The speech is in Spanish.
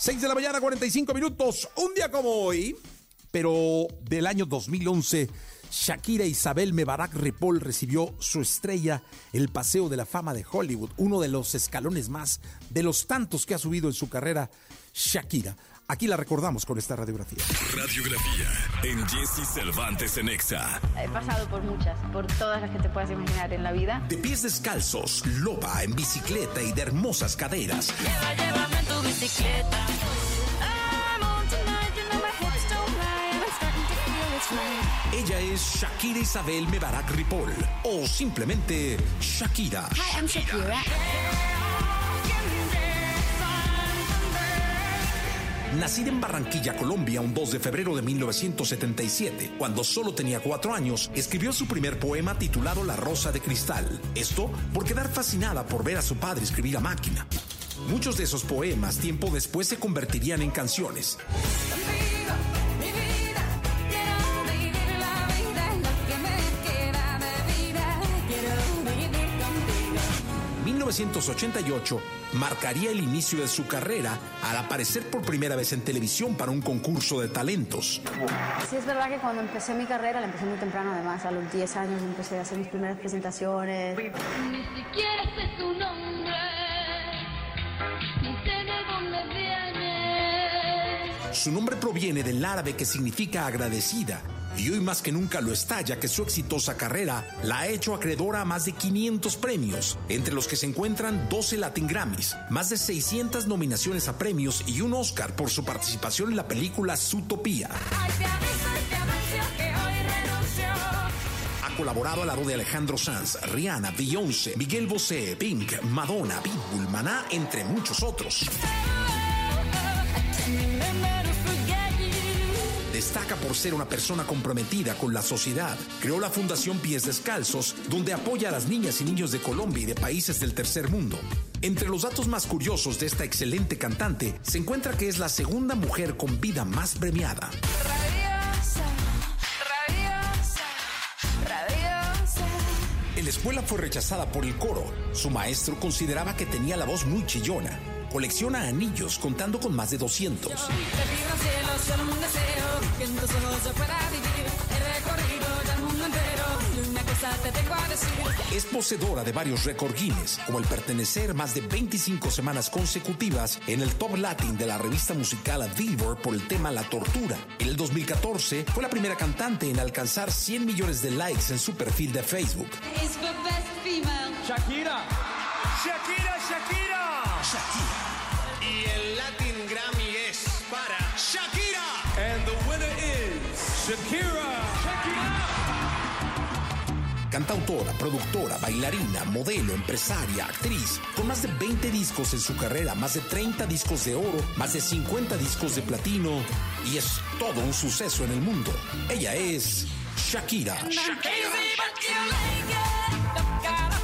6 de la mañana, 45 minutos. Un día como hoy, pero del año 2011, Shakira Isabel Mebarak Ripoll recibió su estrella, el Paseo de la Fama de Hollywood, uno de los escalones más de los tantos que ha subido en su carrera Shakira. Aquí la recordamos con esta radiografía. Radiografía en Jesse Cervantes en Exa. He pasado por muchas, por todas las que te puedas imaginar en la vida. De pies descalzos, loba en bicicleta y de hermosas caderas. Lleva, llévame bicicleta. Ella es Shakira Isabel Mebarak Ripoll o simplemente Shakira. Hi, I'm Shakira. Nacida en Barranquilla, Colombia, un 2 de febrero de 1977, cuando solo tenía cuatro años, escribió su primer poema titulado La Rosa de Cristal. Esto por quedar fascinada por ver a su padre escribir a máquina. Muchos de esos poemas tiempo después se convertirían en canciones. Contigo, mi vida, quiero vivir la vida, lo que me queda de vida, quiero vivir contigo. 1988 marcaría el inicio de su carrera al aparecer por primera vez en televisión para un concurso de talentos. Sí, es verdad que cuando empecé mi carrera, la empecé muy temprano además, a los 10 años empecé a hacer mis primeras presentaciones. Ni siquiera sé tu nombre, Su nombre proviene del árabe que significa agradecida y hoy más que nunca lo está ya que su exitosa carrera la ha hecho acreedora a más de 500 premios, entre los que se encuentran 12 Latin Grammys, más de 600 nominaciones a premios y un Oscar por su participación en la película Zootopia. Ha colaborado al lado de Alejandro Sanz, Rihanna, Beyoncé, Miguel Bosé, Pink, Madonna, Pitbull, Maná, entre muchos otros. Destaca por ser una persona comprometida con la sociedad. Creó la Fundación Pies Descalzos, donde apoya a las niñas y niños de Colombia y de países del tercer mundo. Entre los datos más curiosos de esta excelente cantante se encuentra que es la segunda mujer con vida más premiada. En la escuela fue rechazada por el coro. Su maestro consideraba que tenía la voz muy chillona. Colecciona anillos contando con más de 200. Te Es poseedora de varios récord Guinness, como el pertenecer más de 25 semanas consecutivas en el Top Latin de la revista musical Billboard por el tema La Tortura. En el 2014 fue la primera cantante en alcanzar 100 millones de likes en su perfil de Facebook. Female. Shakira. Shakira, Shakira. Y el Latin Grammy es para Shakira. And the winner is Shakira. Cantautora, productora, bailarina, modelo, empresaria, actriz, con más de 20 discos en su carrera, más de 30 discos de oro, más de 50 discos de platino y es todo un suceso en el mundo. Ella es Shakira. I'm